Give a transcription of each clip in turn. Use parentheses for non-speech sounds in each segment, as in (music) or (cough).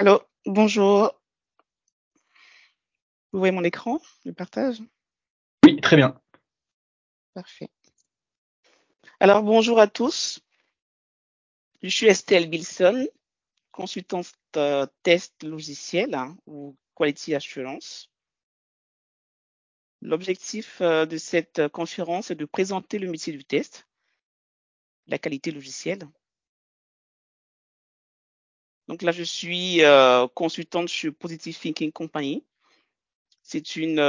Allô, bonjour. Vous voyez mon écran, le partage? Oui, très bien. Parfait. Alors, bonjour à tous. Je suis Estelle Bilson, consultante euh, test logiciel hein, ou Quality Assurance. L'objectif euh, de cette conférence est de présenter le métier du test, la qualité logicielle. Donc là, je suis euh, consultante chez Positive Thinking Company. C'est une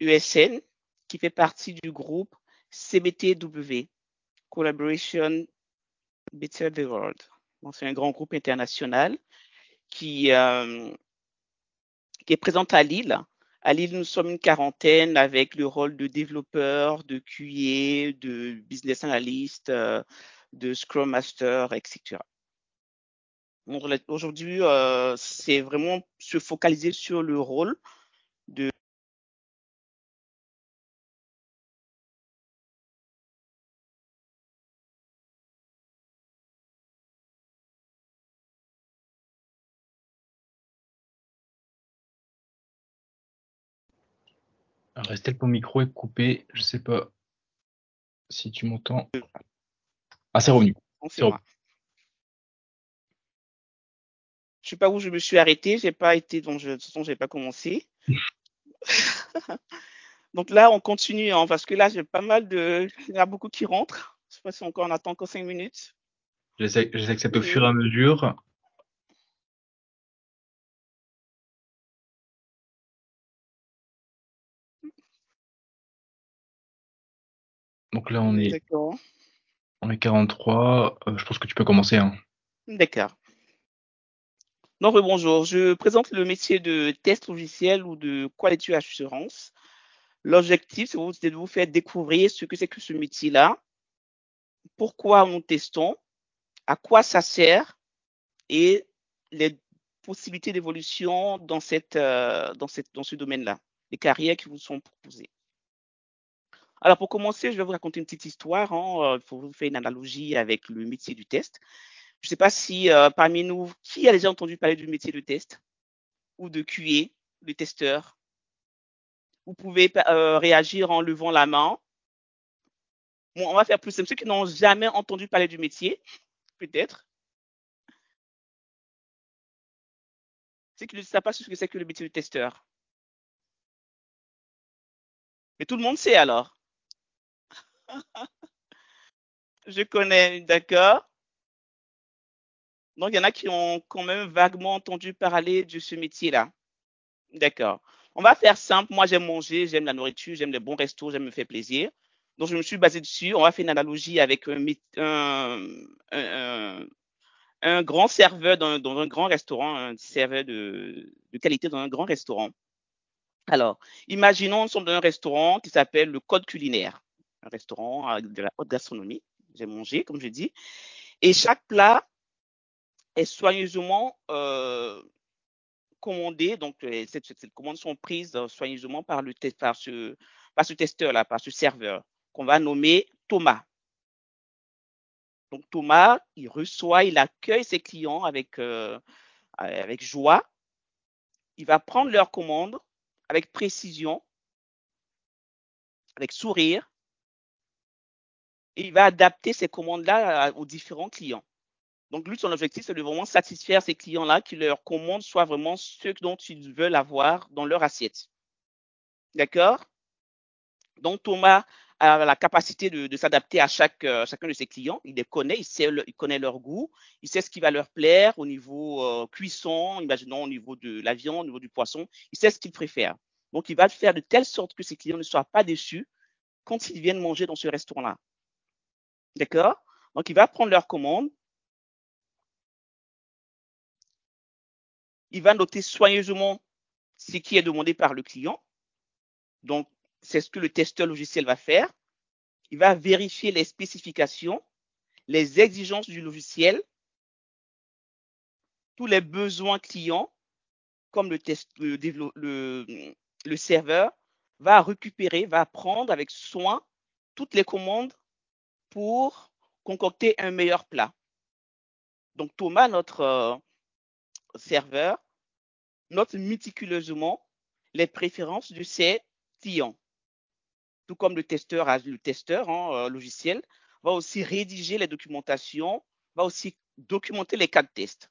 USN qui fait partie du groupe CBTW, Collaboration Better the World. C'est un grand groupe international qui, euh, qui est présent à Lille. À Lille, nous sommes une quarantaine avec le rôle de développeur, de QA, de business analyst, euh, de Scrum Master, etc. Aujourd'hui, euh, c'est vraiment se focaliser sur le rôle de Alors, Estelle, ton micro est coupé. Je sais pas si tu m'entends. Ah, c'est revenu. C'est Je sais pas où je me suis arrêté. J'ai pas été, donc je, de toute façon, j'ai pas commencé. (laughs) donc là, on continue, hein, parce que là, j'ai pas mal de, il y en a beaucoup qui rentrent. Je sais pas si encore on attend encore cinq minutes. J'essaie au fur et à mesure. Donc là, on est, on est 43. Euh, je pense que tu peux commencer. Hein. D'accord. Donc, bonjour. Je présente le métier de test logiciel ou de quality assurance. L'objectif, c'est de vous faire découvrir ce que c'est que ce métier-là, pourquoi nous testons, à quoi ça sert et les possibilités d'évolution euh, dans, ce domaine-là, les carrières qui vous sont proposées. Alors, pour commencer, je vais vous raconter une petite histoire hein, pour vous faire une analogie avec le métier du test. Je ne sais pas si euh, parmi nous, qui a déjà entendu parler du métier de test ou de QA, de testeur? Vous pouvez euh, réagir en levant la main. Bon, on va faire plus simple. Ceux qui n'ont jamais entendu parler du métier, peut-être. Ceux qui ne savent pas ce que c'est que le métier de testeur. Mais tout le monde sait alors. (laughs) Je connais, d'accord. Donc, il y en a qui ont quand même vaguement entendu parler de ce métier-là. D'accord. On va faire simple. Moi, j'aime manger, j'aime la nourriture, j'aime les bons restos, j'aime me faire plaisir. Donc, je me suis basé dessus. On va faire une analogie avec un, un, grand serveur dans, un grand restaurant, un serveur de, qualité dans un grand restaurant. Alors, imaginons, nous sommes dans un restaurant qui s'appelle le Code culinaire un restaurant de la haute gastronomie. J'ai mangé, comme je dis. Et chaque plat est soigneusement euh, commandé. Donc, ces, commandes sont prises euh, soigneusement par, le, par ce, par ce testeur-là, par ce serveur, qu'on va nommer Thomas. Donc, Thomas, il reçoit, il accueille ses clients avec, euh, joie. Il va prendre leur commande avec précision, avec sourire, et il va adapter ces commandes-là aux différents clients. Donc, lui, son objectif, c'est de vraiment satisfaire ces clients-là, que leurs commandes soient vraiment ceux dont ils veulent avoir dans leur assiette. D'accord? Donc, Thomas a la capacité de, s'adapter à chaque, euh, chacun de ses clients. Il les connaît, il, sait il connaît leur goût, il sait ce qui va leur plaire au niveau euh, cuisson, imaginons au niveau de la viande, au niveau du poisson. Il sait ce qu'il préfère. Donc, il va faire de telle sorte que ses clients ne soient pas déçus quand ils viennent manger dans ce restaurant-là. D'accord? Donc, il va prendre leur commande. Il va noter soigneusement ce qui est demandé par le client. Donc, c'est ce que le testeur logiciel va faire. Il va vérifier les spécifications, les exigences du logiciel, tous les besoins clients, comme le, test, le, le, le serveur va récupérer, va prendre avec soin toutes les commandes pour concocter un meilleur plat. Donc Thomas, notre, euh, serveur note méticuleusement les préférences de ses clients. Tout comme le testeur, hein, logiciel va aussi rédiger les documentations, va aussi documenter les cas de test.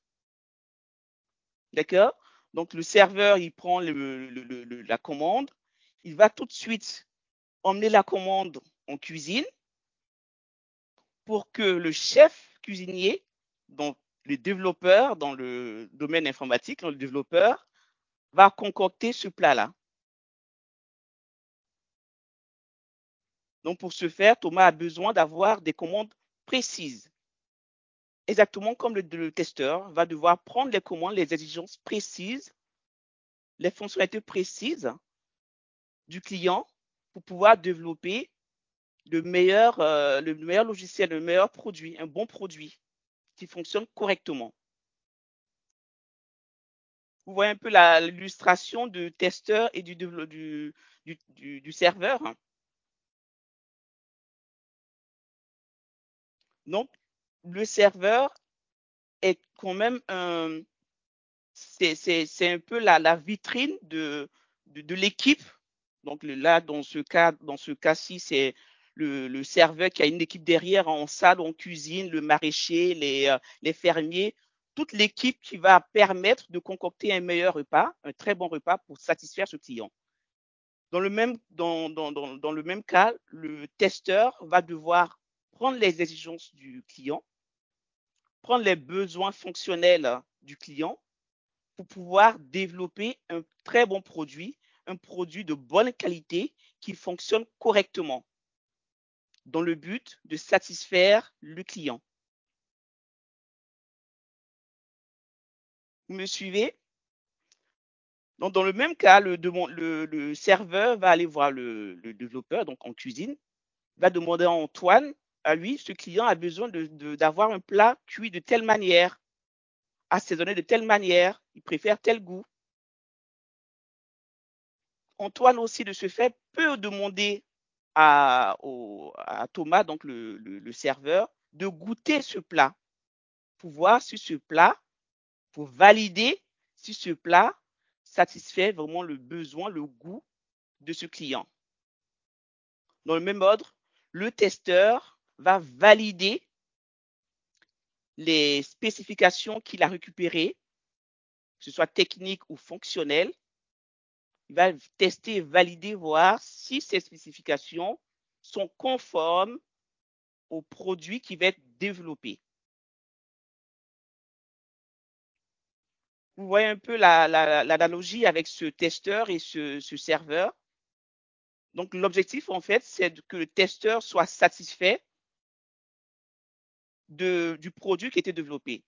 D'accord? Donc, le serveur, il prend la commande, il va tout de suite emmener la commande en cuisine pour que le chef cuisinier, donc les développeurs dans le domaine informatique, le développeur, va concocter ce plat-là. Donc, pour ce faire, Thomas a besoin d'avoir des commandes précises. Exactement comme le, le, testeur va devoir prendre les commandes, les exigences précises, les fonctionnalités précises du client pour pouvoir développer le meilleur, euh, le meilleur logiciel, le meilleur produit, un bon produit qui fonctionne correctement. Vous voyez un peu l'illustration du testeur et du, du, serveur. Donc, le serveur est quand même un, c'est un peu la, vitrine de l'équipe. Donc là, dans ce cas, dans ce cas-ci, c'est le, serveur qui a une équipe derrière en salle, en cuisine, le maraîcher, les, euh, les fermiers, toute l'équipe qui va permettre de concocter un meilleur repas, un très bon repas pour satisfaire ce client. Dans le même, dans le même cas, le testeur va devoir prendre les exigences du client, prendre les besoins fonctionnels du client pour pouvoir développer un très bon produit, un produit de bonne qualité qui fonctionne correctement dans le but de satisfaire le client. Vous me suivez? Dans le même cas, le, serveur va aller voir le, développeur, donc en cuisine, va demander à Antoine, à lui, ce client a besoin d'avoir un plat cuit de telle manière, assaisonné de telle manière, il préfère tel goût. Antoine aussi, de ce fait, peut demander à, Thomas, donc le, le, serveur, de goûter ce plat pour voir si ce plat, pour valider si ce plat satisfait vraiment le besoin, le goût de ce client. Dans le même ordre, le testeur va valider les spécifications qu'il a récupérées, que ce soit technique ou fonctionnel, il va tester, valider, voir si ces spécifications sont conformes au produit qui va être développé. Vous voyez un peu l'analogie la, avec ce testeur et ce, ce serveur. Donc, l'objectif, en fait, c'est que le testeur soit satisfait de, du produit qui a été développé.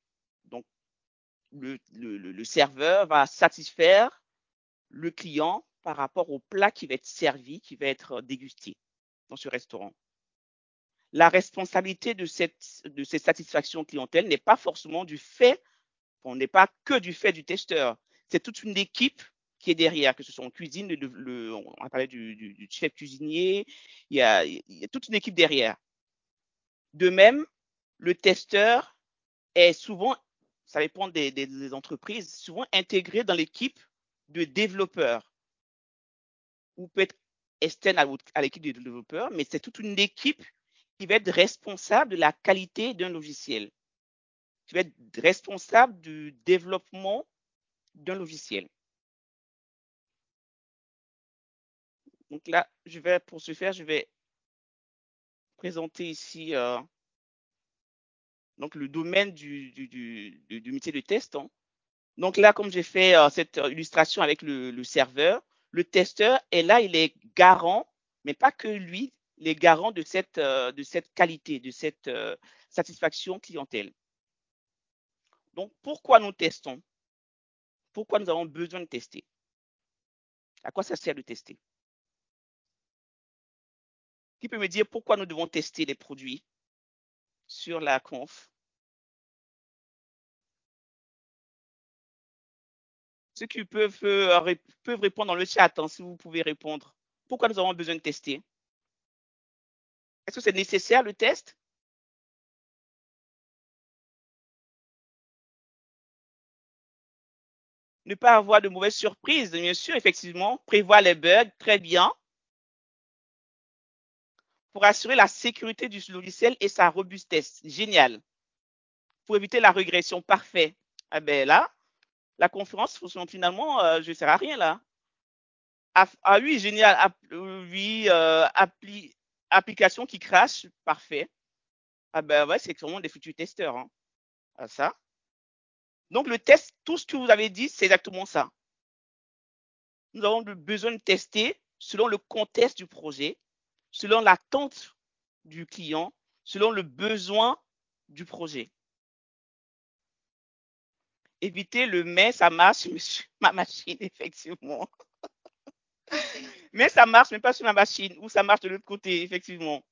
Donc, le, le, le serveur va satisfaire le client par rapport au plat qui va être servi, qui va être dégusté dans ce restaurant. La responsabilité de cette, de cette satisfaction clientèle n'est pas forcément du fait, on n'est pas que du fait du testeur. C'est toute une équipe qui est derrière, que ce soit en cuisine, le, le, on a parlé du, du, du, chef cuisinier, il y, a, il y a toute une équipe derrière. De même, le testeur est souvent, ça dépend des, des, des entreprises, souvent intégré dans l'équipe de développeurs ou peut être externe à, l'équipe de développeurs, mais c'est toute une équipe qui va être responsable de la qualité d'un logiciel, qui va être responsable du développement d'un logiciel. Donc là, je vais, pour ce faire, je vais présenter ici euh, donc le domaine du métier de test. Hein. Donc là, comme j'ai fait euh, cette illustration avec le, serveur, le testeur est là, il est garant, mais pas que lui, il est garant de cette, euh, de cette qualité, de cette euh, satisfaction clientèle. Donc, pourquoi nous testons? Pourquoi nous avons besoin de tester? À quoi ça sert de tester? Qui peut me dire pourquoi nous devons tester les produits sur la conf? Ceux qui peuvent, euh, peuvent répondre dans le chat, hein, si vous pouvez répondre. Pourquoi nous avons besoin de tester? Est-ce que c'est nécessaire le test? Ne pas avoir de mauvaises surprises, bien sûr, effectivement, prévoir les bugs, très bien, pour assurer la sécurité du logiciel et sa robustesse. Génial. Pour éviter la régression, parfait. Ah ben là, la conférence, finalement, euh, je ne sers à rien là. Ah, ah oui, génial. Ah, oui, euh, appli application qui crash, parfait. Ah ben ouais, c'est vraiment des futurs testeurs. Hein. Ah, ça. Donc le test, tout ce que vous avez dit, c'est exactement ça. Nous avons besoin de tester selon le contexte du projet, selon l'attente du client, selon le besoin du projet. Éviter le mais ça marche sur ma machine, effectivement. mais ça marche, mais pas sur ma machine, ou ça marche de l'autre côté, effectivement.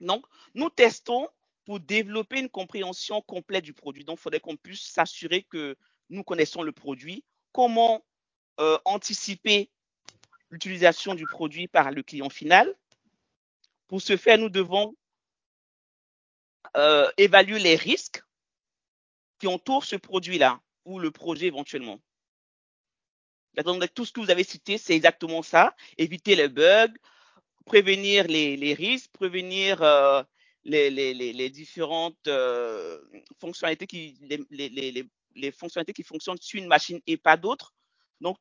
Donc, nous testons pour développer une compréhension complète du produit. Donc, il faudrait qu'on puisse s'assurer que nous connaissons le produit, comment euh, anticiper l'utilisation du produit par le client final? Pour ce faire, nous devons euh, évaluer les risques qui entourent ce produit-là ou le projet éventuellement. Donc, tout ce que vous avez cité, c'est exactement ça. Éviter les bugs, prévenir les, risques, prévenir euh, les, différentes euh, fonctionnalités qui les, fonctionnalités qui fonctionnent sur une machine et pas d'autres. Donc,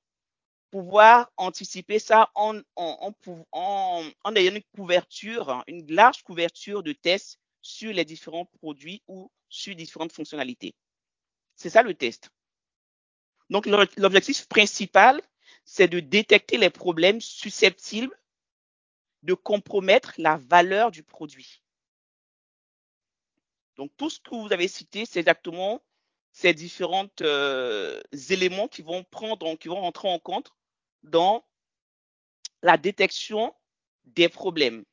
pouvoir anticiper ça en, en, en, ayant une couverture, une large couverture de tests sur les différents produits ou sur différentes fonctionnalités. C'est ça le test. Donc, l'objectif principal, c'est de détecter les problèmes susceptibles de compromettre la valeur du produit. Donc, tout ce que vous avez cité, c'est exactement ces différents euh, éléments qui vont prendre, qui vont rentrer en compte dans la détection des problèmes.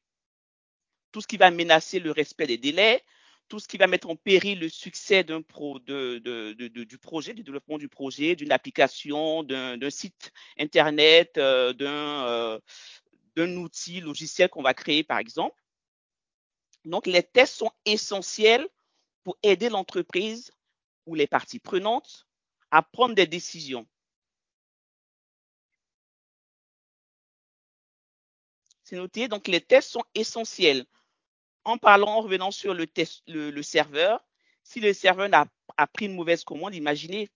Tout ce qui va menacer le respect des délais, tout ce qui va mettre en péril le succès d'un du projet, du développement du projet, d'une application, d'un site internet, euh, euh, d'un outil logiciel qu'on va créer, par exemple. Donc, les tests sont essentiels pour aider l'entreprise ou les parties prenantes à prendre des décisions. C'est noté. Donc, les tests sont essentiels. En parlant, en revenant sur le, serveur, si le serveur a, pris une mauvaise commande, imaginez,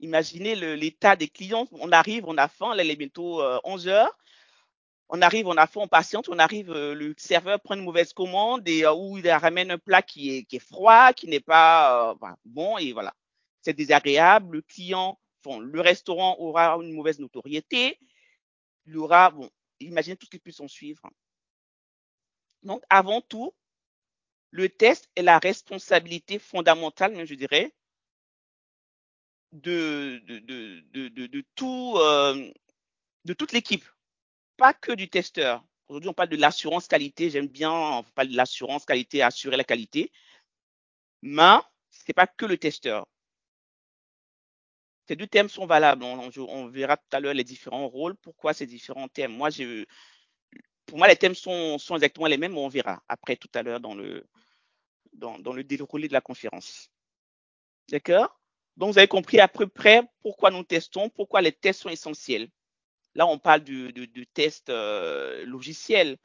imaginez l'état des clients. On arrive, on a faim, là, il est bientôt 11 euh, heures on arrive, on a fait, on patiente, on arrive, euh, le serveur prend une mauvaise commande et euh, où il ramène un plat qui est, froid, qui n'est pas euh, bon et voilà. C'est désagréable. Le client, le restaurant aura une mauvaise notoriété. Il aura, bon, imaginez tout ce qui peut s'en suivre. Donc, avant tout, le test est la responsabilité fondamentale, je dirais, de, de, de, de, de tout, de toute l'équipe pas que du testeur. Aujourd'hui, on parle de l'assurance qualité. J'aime bien, on parle de l'assurance qualité, assurer la qualité. Mais ce n'est pas que le testeur. Ces deux thèmes sont valables. On, verra tout à l'heure les différents rôles, pourquoi ces différents thèmes. Moi, pour moi, les thèmes sont, exactement les mêmes, mais on verra après tout à l'heure dans le, dans, dans le déroulé de la conférence. D'accord? Donc, vous avez compris à peu près pourquoi nous testons, pourquoi les tests sont essentiels. Là, on parle du, test euh, logiciel.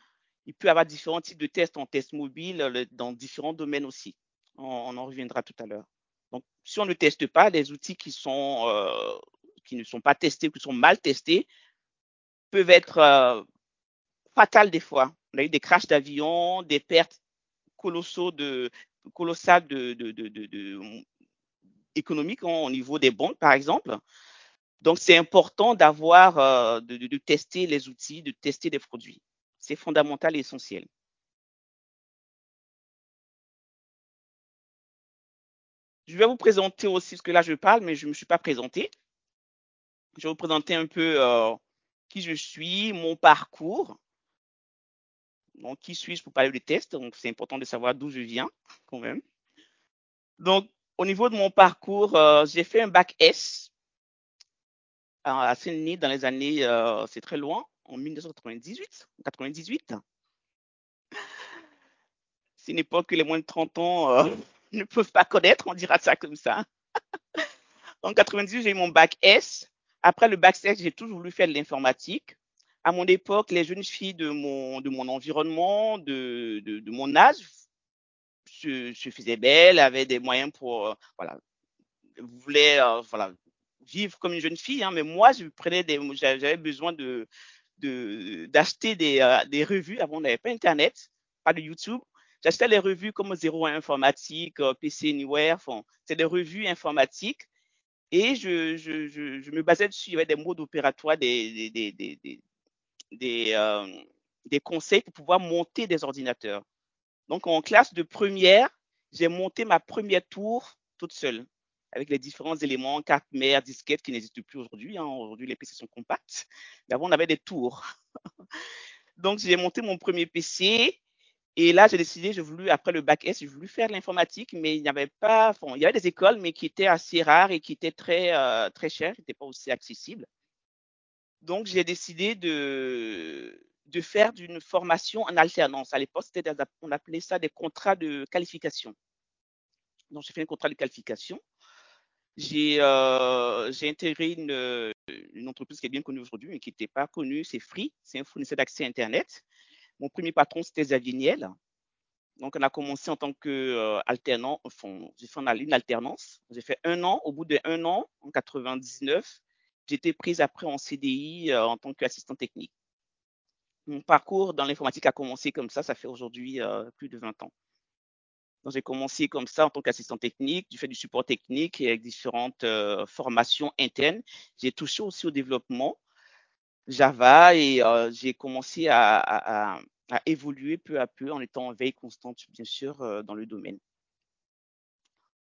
Il peut y avoir différents types de tests en test mobile euh, dans différents domaines aussi. On, en reviendra tout à l'heure. Donc, si on ne teste pas, les outils qui, sont, euh, qui ne sont pas testés, qui sont mal testés, peuvent être fatals des fois. On a eu des crashs d'avions, des pertes de, colossales de, économiques hein, au niveau des banques, par exemple. Donc, c'est important d'avoir, euh, de, tester les outils, de tester des produits. C'est fondamental et essentiel. Je vais vous présenter aussi, ce que là je parle, mais je ne me suis pas présenté. Je vais vous présenter un peu euh, qui je suis, mon parcours. Donc, qui suis-je pour parler des tests Donc, c'est important de savoir d'où je viens, quand même. Donc, au niveau de mon parcours, euh, j'ai fait un bac S à Saint-Denis dans les années, euh, c'est très loin, en 1998. 98. C'est une époque que les moins de 30 ans euh, (laughs) ne peuvent pas connaître, on dira ça comme ça. (laughs) En 98, j'ai eu mon bac S. Après le bac S, j'ai toujours voulu faire de l'informatique. À mon époque, les jeunes filles de mon, de mon environnement, de, de, mon âge, se, se, faisaient belles, avaient des moyens pour, euh, voilà, voulaient, euh, voilà, vivre comme une jeune fille. Hein, mais moi, je prenais des, j'avais besoin de, d'acheter des, euh, des revues. Avant, on n'avait pas Internet, pas de YouTube. J'achetais les revues comme 01 Informatique, PC Anywhere. Enfin, c'est des revues informatiques. Et je, je, je, je, me basais dessus. Il y avait des modes opératoires, des, des, des, des, des, euh, des conseils pour pouvoir monter des ordinateurs. Donc, en classe de première, j'ai monté ma première tour toute seule avec les différents éléments, carte mère, disquette qui n'existent plus aujourd'hui. Hein. Aujourd'hui, les PC sont compacts. Mais avant, on avait des tours. (laughs) Donc, j'ai monté mon premier PC. Et là, j'ai décidé, j'ai voulu, après le bac S, j'ai voulu faire l'informatique, mais il n'y avait pas, enfin, il y avait des écoles, mais qui étaient assez rares et qui étaient très, euh, très chères, qui n'étaient pas aussi accessibles. Donc, j'ai décidé de, de faire d'une formation en alternance. À l'époque, on appelait ça des contrats de qualification. Donc, j'ai fait un contrat de qualification. J'ai euh, intégré une, une, entreprise qui est bien connue aujourd'hui, mais qui n'était pas connue, c'est Free, c'est un fournisseur d'accès Internet. Mon premier patron, c'était Xavier Niel. Donc, on a commencé en tant qu'alternant, euh, enfin, j'ai fait une alternance. J'ai fait un an. Au bout d'un an, en 99, été prise après en CDI euh, en tant qu'assistant technique. Mon parcours dans l'informatique a commencé comme ça, ça fait aujourd'hui euh, plus de 20 ans. Donc, j'ai commencé comme ça en tant qu'assistant technique, j'ai fait du support technique et avec différentes euh, formations internes. J'ai touché aussi au développement Java et euh, j'ai commencé à, à, à, évoluer peu à peu en étant en veille constante, bien sûr, euh, dans le domaine.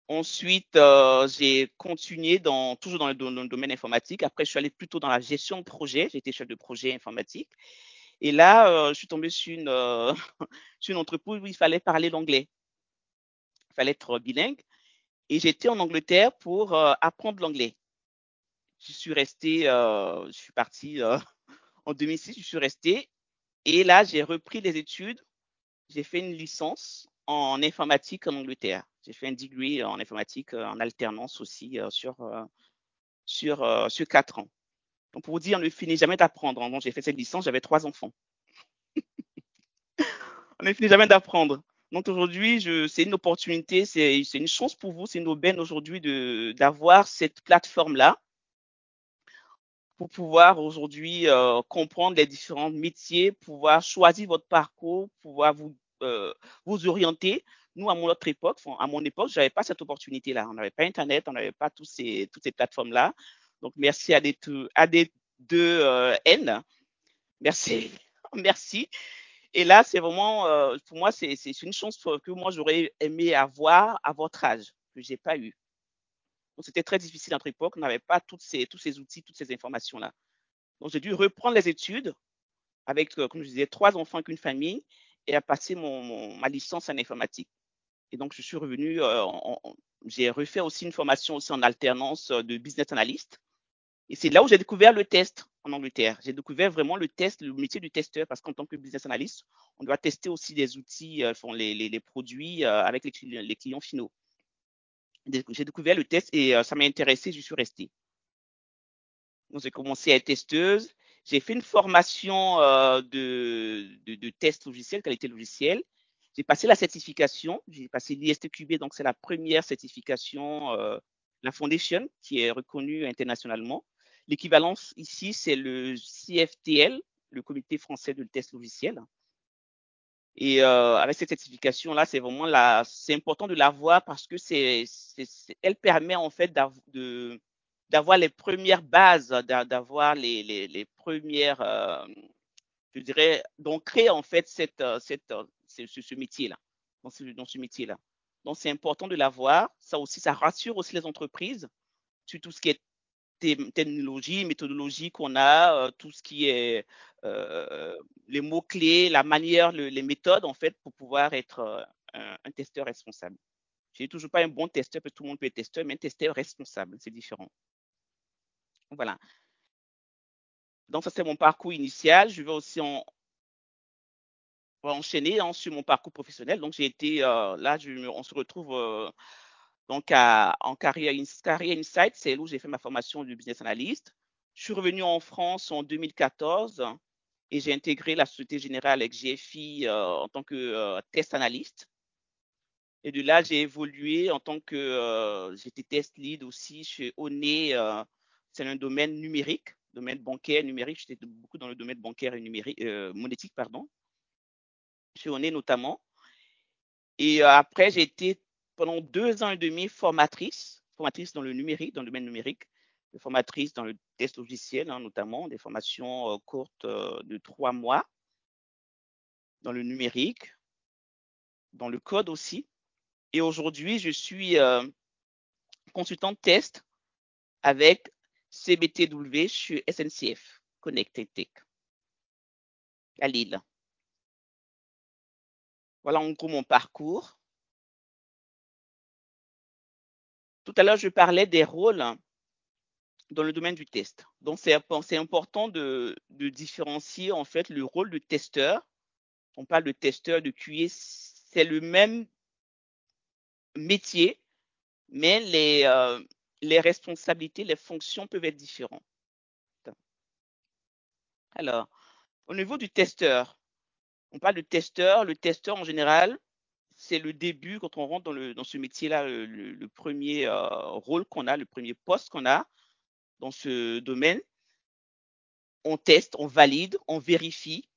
Ensuite, euh, j'ai continué dans, toujours dans le, domaine informatique. Après, je suis allé plutôt dans la gestion de projet. J'ai été chef de projet informatique. Et là, euh, je suis tombé sur une, euh, (laughs) sur une entreprise où il fallait parler l'anglais il fallait être bilingue. Et j'étais en Angleterre pour euh, apprendre l'anglais. Je suis resté, euh, je suis parti euh, (laughs) en 2006, je suis resté. Et là, j'ai repris les études. J'ai fait une licence en informatique en Angleterre. J'ai fait un degree en informatique en alternance aussi sur, sur, sur quatre ans. Donc, pour vous dire, on ne finit jamais d'apprendre. Donc, j'ai fait cette licence, j'avais trois enfants. (laughs) on ne finit jamais d'apprendre. Donc aujourd'hui, c'est une opportunité, c'est une chance pour vous, c'est une aubaine aujourd'hui d'avoir cette plateforme-là pour pouvoir aujourd'hui euh, comprendre les différents métiers, pouvoir choisir votre parcours, pouvoir vous, euh, vous orienter. Nous, à mon autre époque, à mon époque, j'avais pas cette opportunité-là. On n'avait pas Internet, on n'avait pas ces, toutes ces plateformes-là. Donc, merci à des, deux euh, N. Merci. (laughs) merci. Et là, c'est vraiment, euh, pour moi, c'est une chance que moi, j'aurais aimé avoir à votre âge, que j'ai pas eu. Donc, c'était très difficile à notre époque. On n'avait pas toutes ces, tous ces outils, toutes ces informations-là. Donc, j'ai dû reprendre les études avec, euh, comme je disais, trois enfants qu'une famille et à passer mon, ma licence en informatique. Et donc, je suis revenu, euh, j'ai refait aussi une formation aussi en alternance de business analyst. Et c'est là où j'ai découvert le test en Angleterre. J'ai découvert vraiment le test, le métier du testeur, parce qu'en tant que business analyst, on doit tester aussi des outils, euh, les, les, les, produits euh, avec les, clients, les clients finaux. J'ai découvert le test et euh, ça m'a intéressé, je suis resté. Donc, j'ai commencé à être testeuse. J'ai fait une formation euh, de, de, de, test logiciel, qualité logicielle. J'ai passé la certification. J'ai passé l'ISTQB, donc c'est la première certification, euh, la Foundation, qui est reconnue internationalement. L'équivalence ici, c'est le CFTL, le Comité français de test logiciel. Et euh, avec cette certification-là, c'est vraiment la, c'est important de l'avoir parce que c'est, elle permet en fait de, d'avoir les premières bases, d'avoir les, les, les premières, euh, je dirais, d'ancrer en fait cette, cette, ce, ce métier-là, dans ce, métier-là. Donc c'est important de l'avoir. Ça aussi, ça rassure aussi les entreprises sur tout ce qui est technologie, méthodologie qu'on a, euh, tout ce qui est euh, les mots-clés, la manière, le, les méthodes, en fait, pour pouvoir être euh, un, testeur responsable. Je n'ai toujours pas un bon testeur, parce que tout le monde peut être testeur, mais un testeur responsable, c'est différent. Voilà. Donc, ça, c'est mon parcours initial. Je vais aussi en, enchaîner hein, sur mon parcours professionnel. Donc, j'ai été, euh, là, on se retrouve Donc, à, en carrière, Insight, c'est où j'ai fait ma formation de business analyst. Je suis revenu en France en 2014 et j'ai intégré la Société Générale avec GFI euh, en tant que euh, test analyste. Et de là, j'ai évolué en tant que euh, j'étais test lead aussi chez ONE. Euh, c'est un domaine numérique, domaine bancaire numérique. J'étais beaucoup dans le domaine bancaire et numérique, euh, monétique, pardon. Notamment. Et euh, après, j'ai été pendant deux ans et demi formatrice, formatrice dans le numérique, dans le domaine numérique, formatrice dans le test logiciel, hein, notamment des formations euh, courtes euh, de trois mois dans le numérique, dans le code aussi. Et aujourd'hui, je suis euh, consultant test avec CBTW chez SNCF, Connected Tech, à Lille. Voilà en gros mon parcours. Tout à l'heure, je parlais des rôles dans le domaine du test. Donc, c'est important de, différencier en fait le rôle de testeur. On parle de testeur, de QA, c'est le même métier, mais euh, les responsabilités, les fonctions peuvent être différentes. Alors, au niveau du testeur, on parle de testeur. Le testeur, en général, c'est le début, quand on rentre dans, ce métier-là, le, premier euh, rôle qu'on a, le premier poste qu'on a dans ce domaine. On teste, on valide, on vérifie.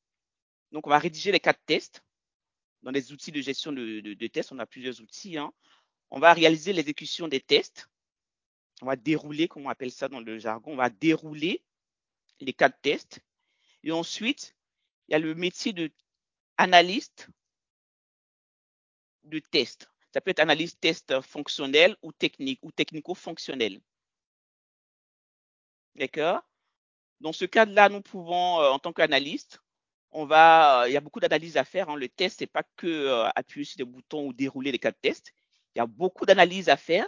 Donc, on va rédiger les quatre tests dans les outils de gestion de, de, de tests. On a plusieurs outils. Hein. On va réaliser l'exécution des tests. On va dérouler, comme on appelle ça dans le jargon, on va dérouler les quatre tests. Et ensuite, il y a le métier de analyste de test. Ça peut être analyste test fonctionnel ou technique ou technico-fonctionnel. D'accord? Dans ce cadre-là, nous pouvons, euh, en tant qu'analyste, on va, euh, il y a beaucoup d'analyses à faire. Hein. Le test, c'est pas que euh, appuyer sur des boutons ou dérouler les quatre tests. Il y a beaucoup d'analyses à faire.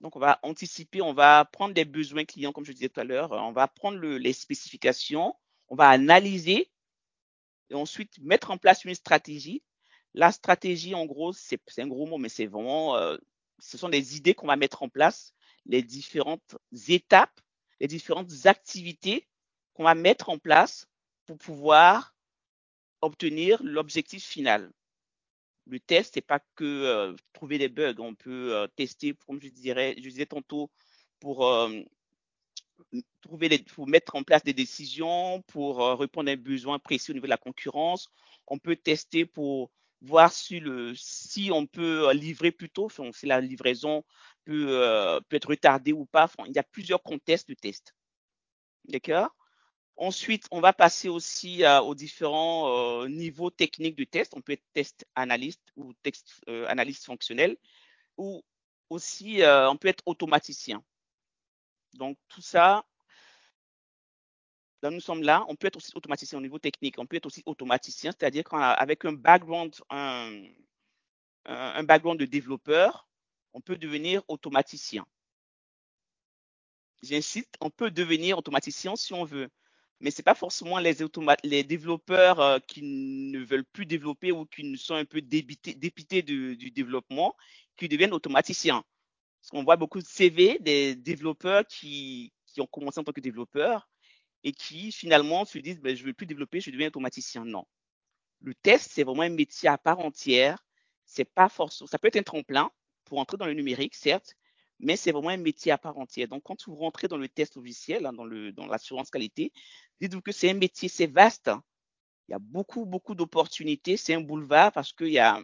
Donc, on va anticiper, on va prendre des besoins clients, comme je disais tout à l'heure. On va prendre le, les spécifications, on va analyser et ensuite mettre en place une stratégie. La stratégie, en gros, c'est un gros mot, mais c'est vraiment, euh, ce sont des idées qu'on va mettre en place, les différentes étapes, les différentes activités qu'on va mettre en place pour pouvoir obtenir l'objectif final. Le test, c'est pas que euh, trouver des bugs. On peut euh, tester, comme je dirais, je disais tantôt, pour euh, trouver les, pour mettre en place des décisions, pour répondre à un besoin précis au niveau de la concurrence. On peut tester pour voir si, on peut livrer plus tôt, si la livraison peut, peut être retardée ou pas. Il y a plusieurs contextes de test. D'accord? Ensuite, on va passer aussi euh, aux différents euh, niveaux techniques de test. On peut être test analyste ou test euh, analyste fonctionnel ou aussi on peut être automaticien. Donc tout ça, nous sommes là. On peut être aussi automaticien au niveau technique. On peut être aussi automaticien, c'est-à-dire qu'avec un background, un, un background de développeur, on peut devenir automaticien. J'insiste, on peut devenir automaticien si on veut mais c'est pas forcément les, développeurs euh, qui ne veulent plus développer ou qui sont un peu dépités, du, développement qui deviennent automaticiens. Qu'on voit beaucoup de CV des développeurs qui, ont commencé en tant que développeurs et qui finalement se disent ben, je ne veux plus développer, je deviens automaticien. Non. Le test, c'est vraiment un métier à part entière. C'est pas forcément, ça peut être un tremplin pour entrer dans le numérique, certes, mais c'est vraiment un métier à part entière. Donc, quand vous rentrez dans le test logiciel, hein, dans, dans l'assurance qualité, dites-vous que c'est un métier, c'est vaste. Il y a beaucoup, beaucoup d'opportunités. C'est un boulevard parce qu'il y a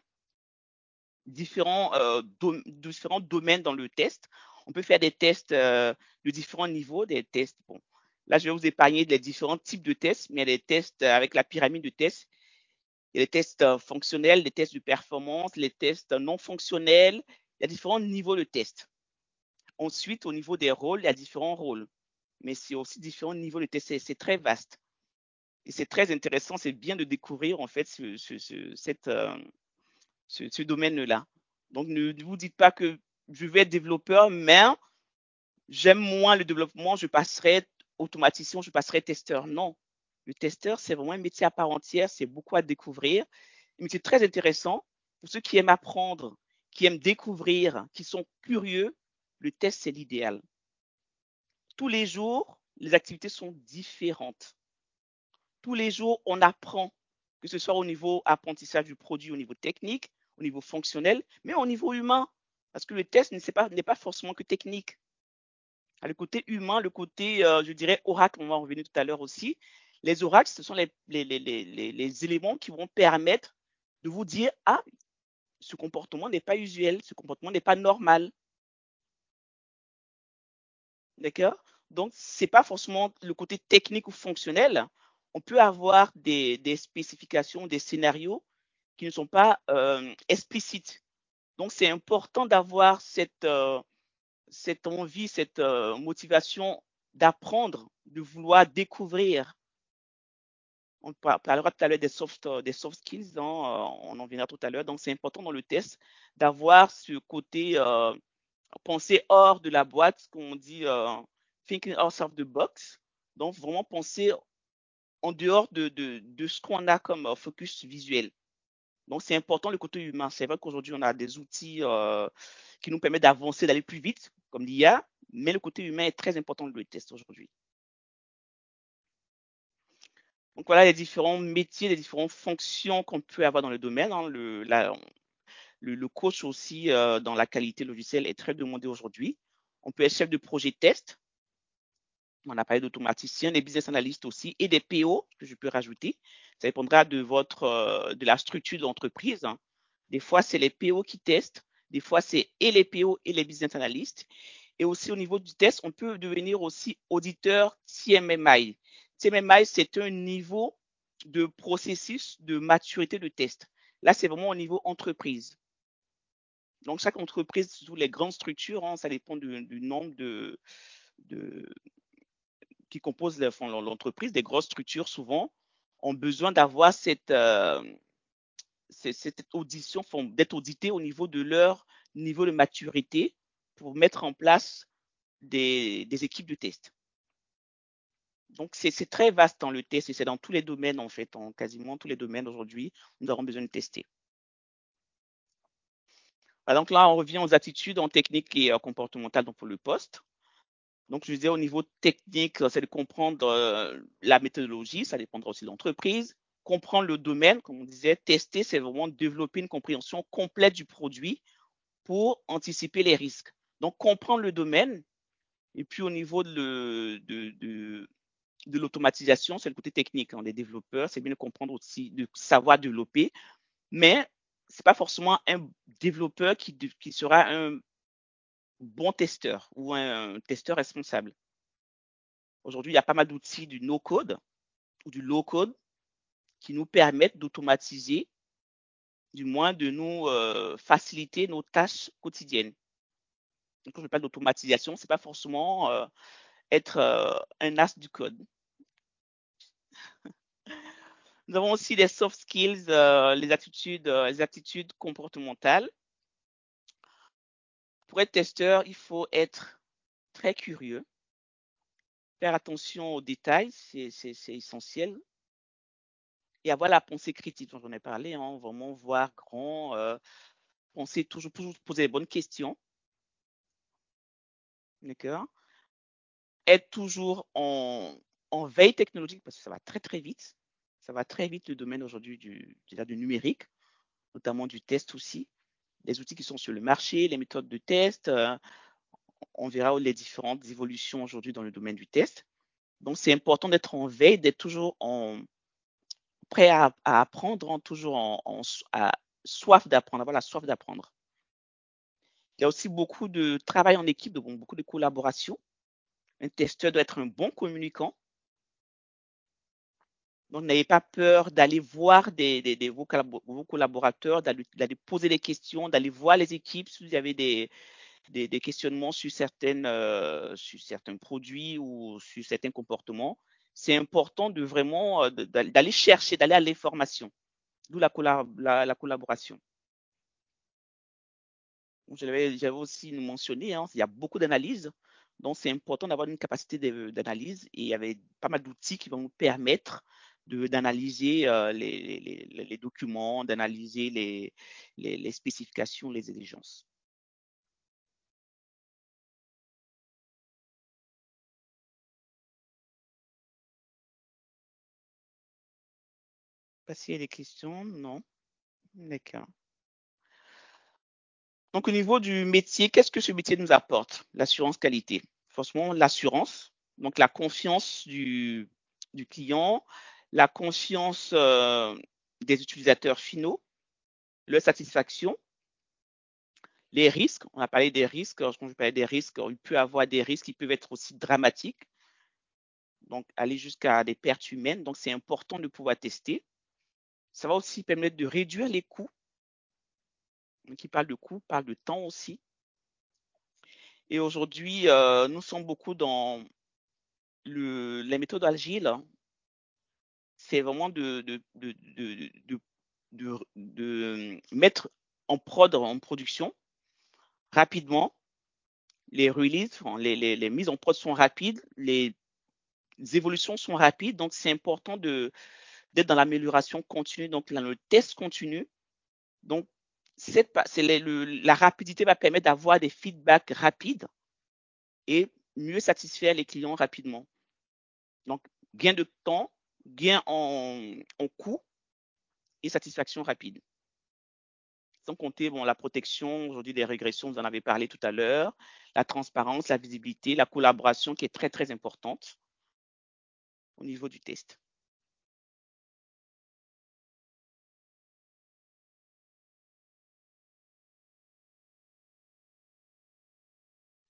différents, euh, différents domaines dans le test. On peut faire des tests euh, de différents niveaux, des tests. Bon, là, je vais vous épargner les différents types de tests, mais il y a des tests avec la pyramide de tests. Il y a des tests euh, fonctionnels, des tests de performance, les tests non fonctionnels. Il y a différents niveaux de tests. Ensuite, au niveau des rôles, il y a différents rôles, mais c'est aussi différents niveaux de test. C'est très vaste. Et c'est très intéressant, c'est bien de découvrir en fait ce, ce, ce, cette, euh, ce, domaine-là. Donc, ne vous dites pas que je vais être développeur, mais j'aime moins le développement, je passerai automaticien, je passerai testeur. Non. Le testeur, c'est vraiment un métier à part entière, c'est beaucoup à découvrir. Un métier très intéressant pour ceux qui aiment apprendre qui aiment découvrir, qui sont curieux, le test, c'est l'idéal. Tous les jours, les activités sont différentes. Tous les jours, on apprend, que ce soit au niveau apprentissage du produit, au niveau technique, au niveau fonctionnel, mais au niveau humain, parce que le test n'est pas, pas forcément que technique. Le côté humain, le côté, euh, je dirais, oracle, on va en revenir tout à l'heure aussi. Les oracles, ce sont les, les, les, les, éléments qui vont permettre de vous dire, ah, ce comportement n'est pas usuel, ce comportement n'est pas normal. D'accord? Donc, ce n'est pas forcément le côté technique ou fonctionnel. On peut avoir des, des spécifications, des scénarios qui ne sont pas euh, explicites. Donc, c'est important d'avoir cette, euh, cette envie, cette euh, motivation d'apprendre, de vouloir découvrir. On parlera tout à l'heure des soft, des soft skills, hein, on en viendra tout à l'heure. Donc, c'est important dans le test d'avoir ce côté penser hors de la boîte, qu'on dit thinking outside the box. Donc, vraiment penser en dehors de, de, de ce qu'on a comme focus visuel. Donc, c'est important le côté humain. C'est vrai qu'aujourd'hui, on a des outils euh, qui nous permettent d'avancer, d'aller plus vite, comme l'IA, mais le côté humain est très important dans le test aujourd'hui. Donc, voilà les différents métiers, les différentes fonctions qu'on peut avoir dans le domaine. Hein. Le, coach aussi euh, dans la qualité logicielle est très demandé aujourd'hui. On peut être chef de projet test, on a parlé d'automaticiens, des business analysts aussi et des PO que je peux rajouter. Ça dépendra de votre euh, de la structure de l'entreprise. Hein. Des fois, c'est les PO qui testent. Des fois, c'est et les PO et les business analysts. Et aussi au niveau du test, on peut devenir aussi auditeur CMMI. CMMI, c'est un niveau de processus de maturité de test. Là, c'est vraiment au niveau entreprise. Donc, chaque entreprise, surtout les grandes structures, hein, ça dépend du, du nombre de, de, qui composent l'entreprise, des grosses structures souvent, ont besoin d'avoir cette, euh, audition, d'être audités au niveau de leur niveau de maturité pour mettre en place des, équipes de test. Donc, c'est très vaste dans le test et c'est dans tous les domaines, en fait, en quasiment tous les domaines aujourd'hui, nous avons besoin de tester. donc là, on revient aux attitudes en technique et comportementale pour le poste. Donc, je disais, au niveau technique, c'est de comprendre euh, la méthodologie, ça dépendra aussi de l'entreprise. Comprendre le domaine, comme on disait, tester, c'est vraiment développer une compréhension complète du produit pour anticiper les risques. Donc, comprendre le domaine. Et puis, au niveau de, l'automatisation, c'est le côté technique hein, des développeurs. C'est bien de comprendre aussi, de savoir développer. Mais c'est pas forcément un développeur qui sera un bon testeur ou un, testeur responsable. Aujourd'hui, il y a pas mal d'outils du no-code ou du low-code qui nous permettent d'automatiser, du moins de nous euh, faciliter nos tâches quotidiennes. Donc, quand je parle d'automatisation, c'est pas forcément euh, être euh, un as du code. (laughs) Nous avons aussi les soft skills, les attitudes, les attitudes comportementales pour être testeur, il faut être très curieux, faire attention aux détails, c'est essentiel. Et avoir la pensée critique dont j'en ai parlé, hein, vraiment voir grand, euh, penser toujours, toujours poser les bonnes questions. D'accord? Être toujours en, veille technologique parce que ça va très très vite. Ça va très vite le domaine aujourd'hui du numérique, notamment du test aussi les outils qui sont sur le marché, les méthodes de test. Euh, on verra les différentes évolutions aujourd'hui dans le domaine du test. Donc, c'est important d'être en veille, d'être toujours en, prêt à, apprendre, hein, toujours en, à, soif d'apprendre, avoir la soif d'apprendre. Il y a aussi beaucoup de travail en équipe, de, beaucoup de collaboration. Un testeur doit être un bon communicant. Donc, n'ayez pas peur d'aller voir des, vos, collaborateurs, d'aller poser des questions, d'aller voir les équipes si vous avez des questionnements sur, certaines, euh, sur certains produits ou sur certains comportements. C'est important de vraiment euh, d'aller chercher, d'aller à l'information, d'où la, la, la, collaboration. J'avais aussi mentionné, hein, il y a beaucoup d'analyses, donc c'est important d'avoir une capacité d'analyse et il y avait pas mal d'outils qui vont nous permettre d'analyser euh, les, les, documents, d'analyser les, les, spécifications, les exigences. Passer les questions, non. D'accord. Donc, au niveau du métier, qu'est-ce que ce métier nous apporte? L'assurance qualité. Forcément, l'assurance, donc la confiance du, du client, la confiance euh, des utilisateurs finaux, leur satisfaction, les risques. On a parlé des risques. Quand je parlais des risques, il peut y avoir des risques qui peuvent être aussi dramatiques. Donc, aller jusqu'à des pertes humaines. Donc, c'est important de pouvoir tester. Ça va aussi permettre de réduire les coûts. Qui parle de coûts, parle de temps aussi. Et aujourd'hui, euh, nous sommes beaucoup dans le, les méthodes agiles c'est vraiment de, de, de, de, mettre en prod, en production rapidement. Les releases, les, les, les mises en prod sont rapides, les évolutions sont rapides, donc c'est important d'être dans l'amélioration continue, donc dans le test continu. Donc, cette, le, la rapidité va permettre d'avoir des feedbacks rapides et mieux satisfaire les clients rapidement. Donc, gain de temps, gain en, coût et satisfaction rapide. Sans compter bon, la protection aujourd'hui des régressions, vous en avez parlé tout à l'heure, la transparence, la visibilité, la collaboration qui est très très importante au niveau du test.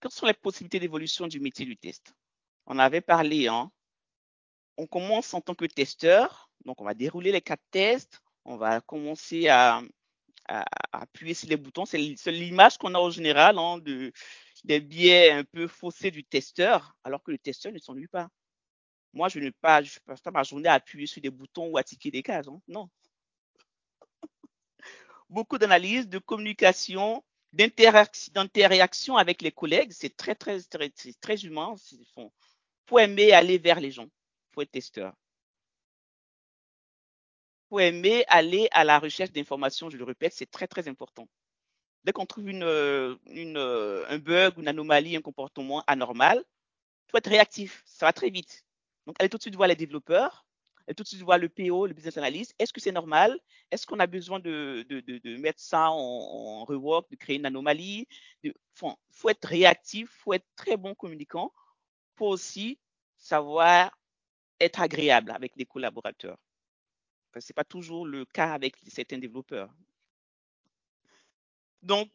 Quelles sont les possibilités d'évolution du métier du test? On avait parlé, hein, on commence en tant que testeur. Donc, on va dérouler les quatre tests. On va commencer à, appuyer sur les boutons. C'est l'image qu'on a au général hein, de, des biais un peu faussés du testeur, alors que le testeur ne s'ennuie pas. Moi, je ne pas, je passe pas ma journée à appuyer sur des boutons ou à tiquer des cases. Hein. Non. (laughs) Beaucoup d'analyse, de communication, d'interaction avec les collègues. C'est très, très, très, très humain. Il faut aimer aller vers les gens faut être testeur. Faut aimer aller à la recherche d'informations, je le répète, c'est très très important. Dès qu'on trouve une, une, un bug, une anomalie, un comportement anormal, faut être réactif, ça va très vite. Donc, allez tout de suite voir les développeurs, allez tout de suite voir le PO, le business analyst. Est-ce que c'est normal? Est-ce qu'on a besoin de, de, mettre ça en, rework, de créer une anomalie? Il faut, faut, être réactif, faut être très bon communicant. Faut aussi savoir être agréable avec les collaborateurs. Ce n'est pas toujours le cas avec certains développeurs. Donc,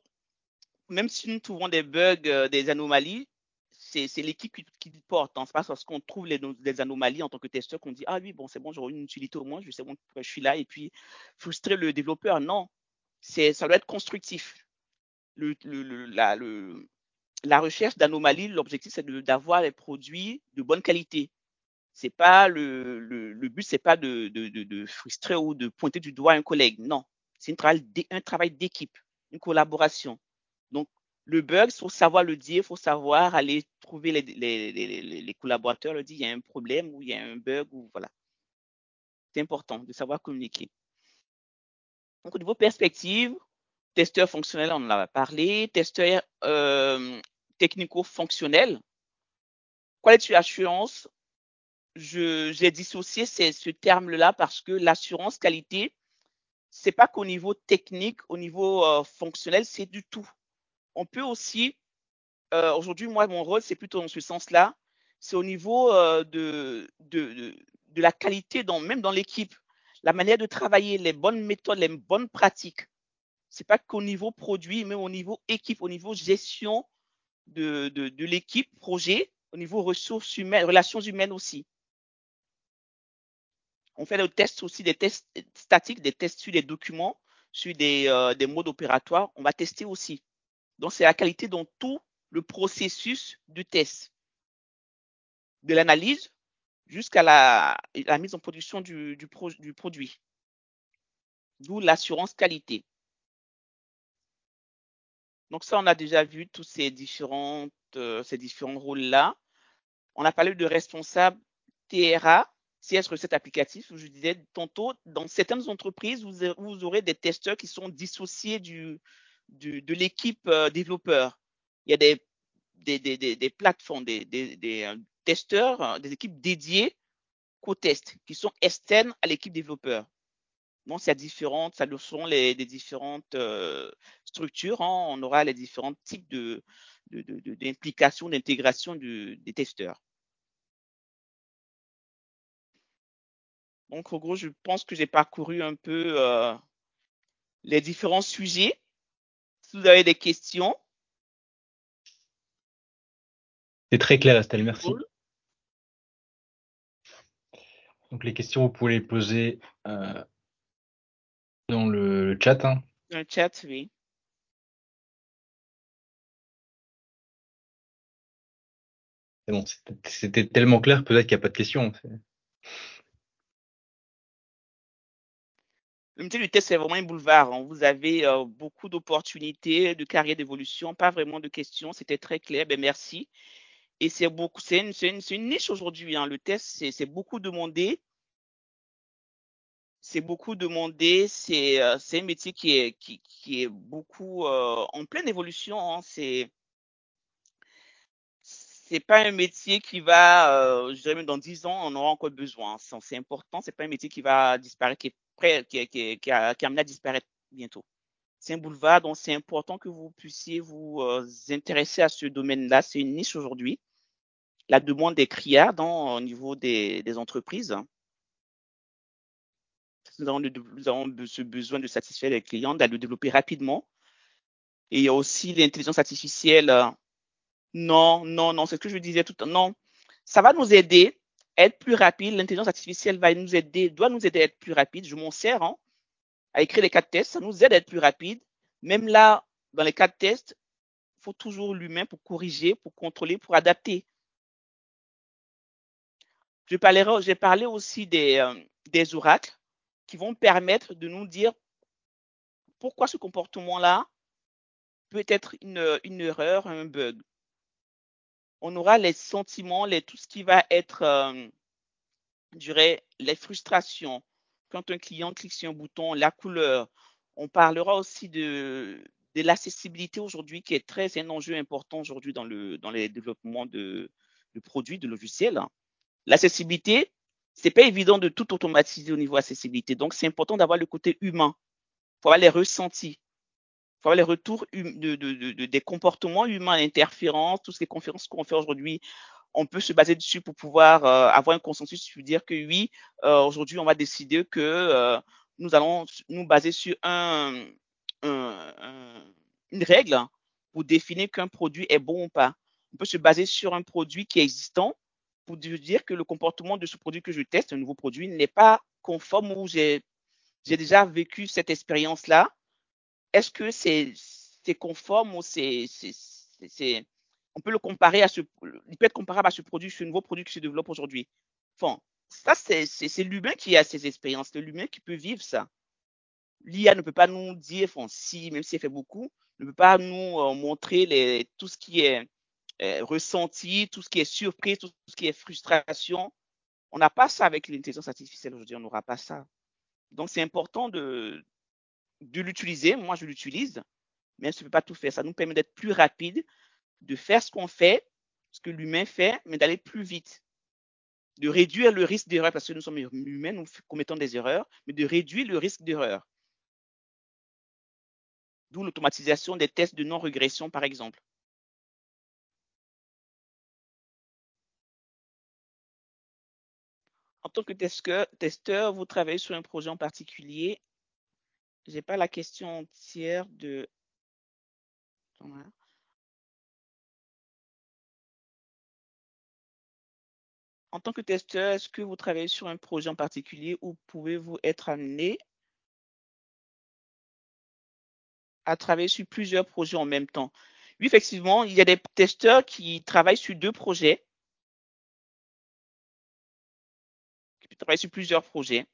même si nous trouvons des bugs, euh, des anomalies, c'est l'équipe qui, qui, porte. Hein. Ce n'est pas parce qu'on trouve les, des anomalies en tant que testeur qu'on dit Ah oui, bon, c'est bon, j'aurai une utilité au moins, je sais bon, je suis là et puis frustrer le développeur. Non, ça doit être constructif. La recherche d'anomalies, l'objectif, c'est d'avoir des produits de bonne qualité c'est pas le, le, le but, c'est pas de, de, de, de, frustrer ou de pointer du doigt un collègue. Non, c'est un travail d'équipe, une collaboration. Donc, le bug, il faut savoir le dire, il faut savoir aller trouver les, les, les, les, collaborateurs, leur dire il y a un problème ou il y a un bug ou voilà. C'est important de savoir communiquer. Donc, au niveau perspective, testeur fonctionnel, on en a parlé, testeur euh, technico-fonctionnel, quality assurance, j'ai dissocié ce terme-là parce que l'assurance qualité, c'est pas qu'au niveau technique, au niveau euh, fonctionnel, c'est du tout. On peut aussi, euh, aujourd'hui, moi, mon rôle, c'est plutôt dans ce sens-là, c'est au niveau euh, de, la qualité, même dans l'équipe, la manière de travailler, les bonnes méthodes, les bonnes pratiques. C'est pas qu'au niveau produit, mais au niveau équipe, au niveau gestion de l'équipe, projet, au niveau ressources humaines, relations humaines aussi. On fait des tests aussi, des tests statiques, des tests sur des documents, sur des, euh, des modes opératoires. On va tester aussi. Donc, c'est la qualité dans tout le processus du test. De l'analyse jusqu'à la, mise en production du, du, pro, du produit. D'où l'assurance qualité. Donc ça, on a déjà vu tous ces, différentes, euh, ces différents rôles-là. On a parlé de responsable TRA, CS recette applicatif, je disais tantôt, dans certaines entreprises, vous, vous aurez des testeurs qui sont dissociés de l'équipe euh, développeur. Il y a des, plateformes, des, euh, testeurs, euh, des équipes dédiées qu'au test, qui sont externes à l'équipe développeur. Donc, c'est différentes, ça sont les, différentes structures. Hein. On aura les différents types de, d'implication, d'intégration des testeurs. Donc, en gros, je pense que j'ai parcouru un peu euh, les différents sujets. Si vous avez des questions. C'est très clair, Estelle, merci. Donc, les questions, vous pouvez les poser euh, dans le, le chat. Hein. Dans le chat, oui. Bon, c'était tellement clair, peut-être qu'il n'y a pas de questions. Le métier du test, c'est vraiment un boulevard. Hein. Vous avez euh, beaucoup d'opportunités de carrière d'évolution, pas vraiment de questions. C'était très clair. Ben, merci. Et c'est beaucoup, c'est une, une, une, niche aujourd'hui. Hein. Le test, c'est beaucoup demandé. C'est beaucoup demandé. C'est euh, un métier qui est, qui, qui est beaucoup euh, en pleine évolution. Hein. C'est c'est pas un métier qui va, je dirais même dans 10 ans, on aura encore besoin. C'est important. C'est pas un métier qui va disparaître, qui, qui, a, amené à disparaître bientôt. C'est un boulevard, donc c'est important que vous puissiez vous euh, intéresser à ce domaine-là. C'est une niche aujourd'hui. La demande est criarde au niveau des, entreprises. Nous avons, ce besoin de satisfaire les clients, de le développer rapidement. Et il y a aussi l'intelligence artificielle non, non, non, c'est ce que je disais tout le temps. Non, ça va nous aider à être plus rapide. L'intelligence artificielle va nous aider, doit nous aider à être plus rapide. Je m'en sers hein, à écrire les cas de test. Ça nous aide à être plus rapide. Même là, dans les cas de test, il faut toujours l'humain pour corriger, pour contrôler, pour adapter. J'ai parlé aussi des, euh, des oracles qui vont permettre de nous dire pourquoi ce comportement-là peut être une erreur, un bug on aura les sentiments, tout ce qui va être, euh, je dirais, les frustrations. Quand un client clique sur un bouton, la couleur. On parlera aussi de, l'accessibilité aujourd'hui, qui est très un enjeu important aujourd'hui dans, le, dans les développements de, produits, de logiciels. L'accessibilité, c'est pas évident de tout automatiser au niveau accessibilité. Donc, c'est important d'avoir le côté humain. Faut avoir les ressentis les retours hum, de, de, de, des comportements humains, interférences, toutes les conférences qu'on fait aujourd'hui, on peut se baser dessus pour pouvoir euh, avoir un consensus sur dire que oui, euh, aujourd'hui, on va décider que euh, nous allons nous baser sur un, un, un, une règle pour définir qu'un produit est bon ou pas. On peut se baser sur un produit qui est existant pour dire que le comportement de ce produit que je teste, un nouveau produit, n'est pas conforme ou j'ai déjà vécu cette expérience-là est-ce que c'est conforme ou c'est on peut le comparer à ce il peut être comparable à ce produit, ce nouveau produit qui se développe aujourd'hui. Enfin, ça c'est l'humain qui a ces expériences, c'est l'humain qui peut vivre ça. L'IA ne peut pas nous dire, enfin, si même si elle fait beaucoup, ne peut pas nous euh, montrer les, tout ce qui est euh, ressenti, tout ce qui est surprise, tout ce qui est frustration. On n'a pas ça avec l'intelligence artificielle aujourd'hui, on n'aura pas ça. Donc c'est important de, de l'utiliser. Moi, je l'utilise, mais ça ne peut pas tout faire. Ça nous permet d'être plus rapide, de faire ce qu'on fait, ce que l'humain fait, mais d'aller plus vite. De réduire le risque d'erreur, parce que nous sommes humains, nous commettons des erreurs, mais de réduire le risque d'erreur. D'où l'automatisation des tests de non-régression, par exemple. En tant que testeur, vous travaillez sur un projet en particulier j'ai pas la question entière de. En tant que testeur, est-ce que vous travaillez sur un projet en particulier ou pouvez-vous être amené à travailler sur plusieurs projets en même temps? Oui, effectivement, il y a des testeurs qui travaillent sur deux projets, qui travaillent sur plusieurs projets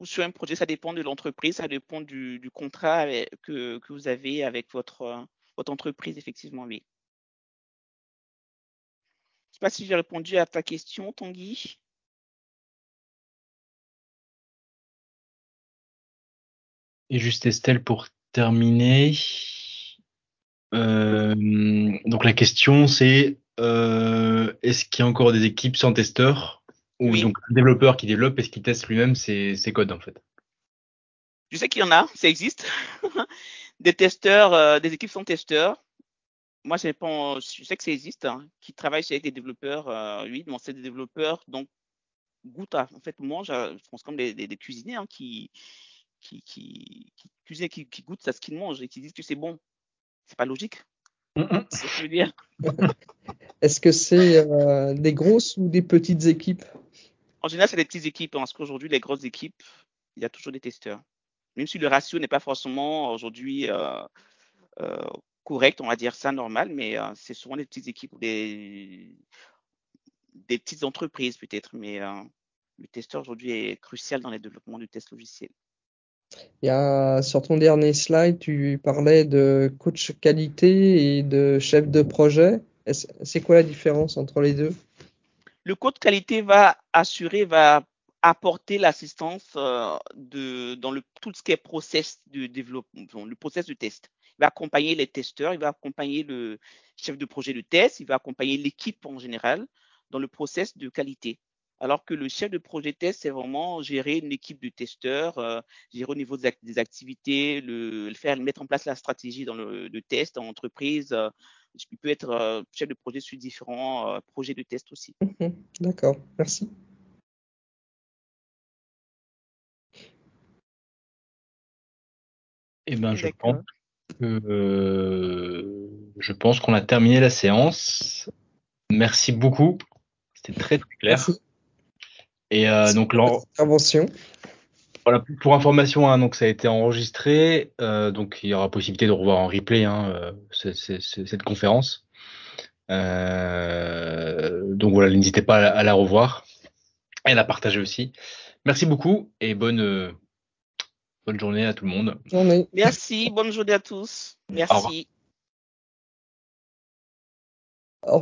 ou sur un projet. Ça dépend de l'entreprise, ça dépend du, contrat que, vous avez avec votre, entreprise, effectivement. Je ne sais pas si j'ai répondu à ta question, Tanguy. Et juste Estelle, pour terminer, euh, donc la question c'est euh, est-ce qu'il y a encore des équipes sans testeurs? Oui. donc un développeur qui développe est-ce qu'il teste lui-même ses, ses codes en fait Je sais qu'il y en a, ça existe. (laughs) des testeurs, euh, des équipes sans testeurs. Moi, je, pense, je sais que ça existe, hein, qui travaillent avec des développeurs. euh, oui, mais c'est des développeurs donc goûtent à, en fait, mangent, à- je pense comme des, des, des cuisiniers hein, qui, qui, qui, qui cuisinent, qui, qui goûtent à ce qu'ils mangent et qui disent que c'est bon. C'est pas logique, ce je veux dire. (laughs) Est-ce que c'est euh, des grosses ou des petites équipes? En général, c'est des petites équipes, hein, parce qu'aujourd'hui, les grosses équipes, il y a toujours des testeurs. Même si le ratio n'est pas forcément aujourd'hui euh, euh, correct, on va dire ça normal, mais euh, c'est souvent des petites équipes ou des, des petites entreprises peut-être, mais euh, le testeur aujourd'hui est crucial dans les développements du test logiciel. Sur ton dernier slide, tu parlais de coach qualité et de chef de projet. C'est quoi la différence entre les deux? Le code qualité va assurer, va apporter l'assistance euh, dans le, tout ce qui est process de développement, le process de test. Il va accompagner les testeurs, il va accompagner le chef de projet de test, il va accompagner l'équipe en général dans le process de qualité. Alors que le chef de projet test, c'est vraiment gérer une équipe de testeurs, euh, gérer au niveau des, act- des activités, le, le faire, mettre en place la stratégie dans le, le test en entreprise. euh, il peut être euh, chef de projet sur différents euh, projets de test aussi. D'accord, merci. Eh ben je pense que je pense qu'on a terminé la séance. Merci beaucoup, c'était très très clair. Merci. Et euh, donc pour l'en- votre intervention. Voilà, pour information, hein, donc ça a été enregistré, euh, donc il y aura possibilité de revoir en replay hein, euh, ce- ce- ce- cette conférence. Euh, donc voilà, n'hésitez pas à, la- à la revoir et à la partager aussi. Merci beaucoup et bonne euh, bonne journée à tout le monde. Journée. Merci, bonne journée à tous. Merci.